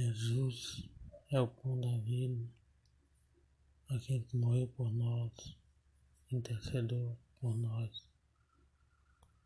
Jesus é o pão da vida, aquele que morreu por nós, intercedor por nós.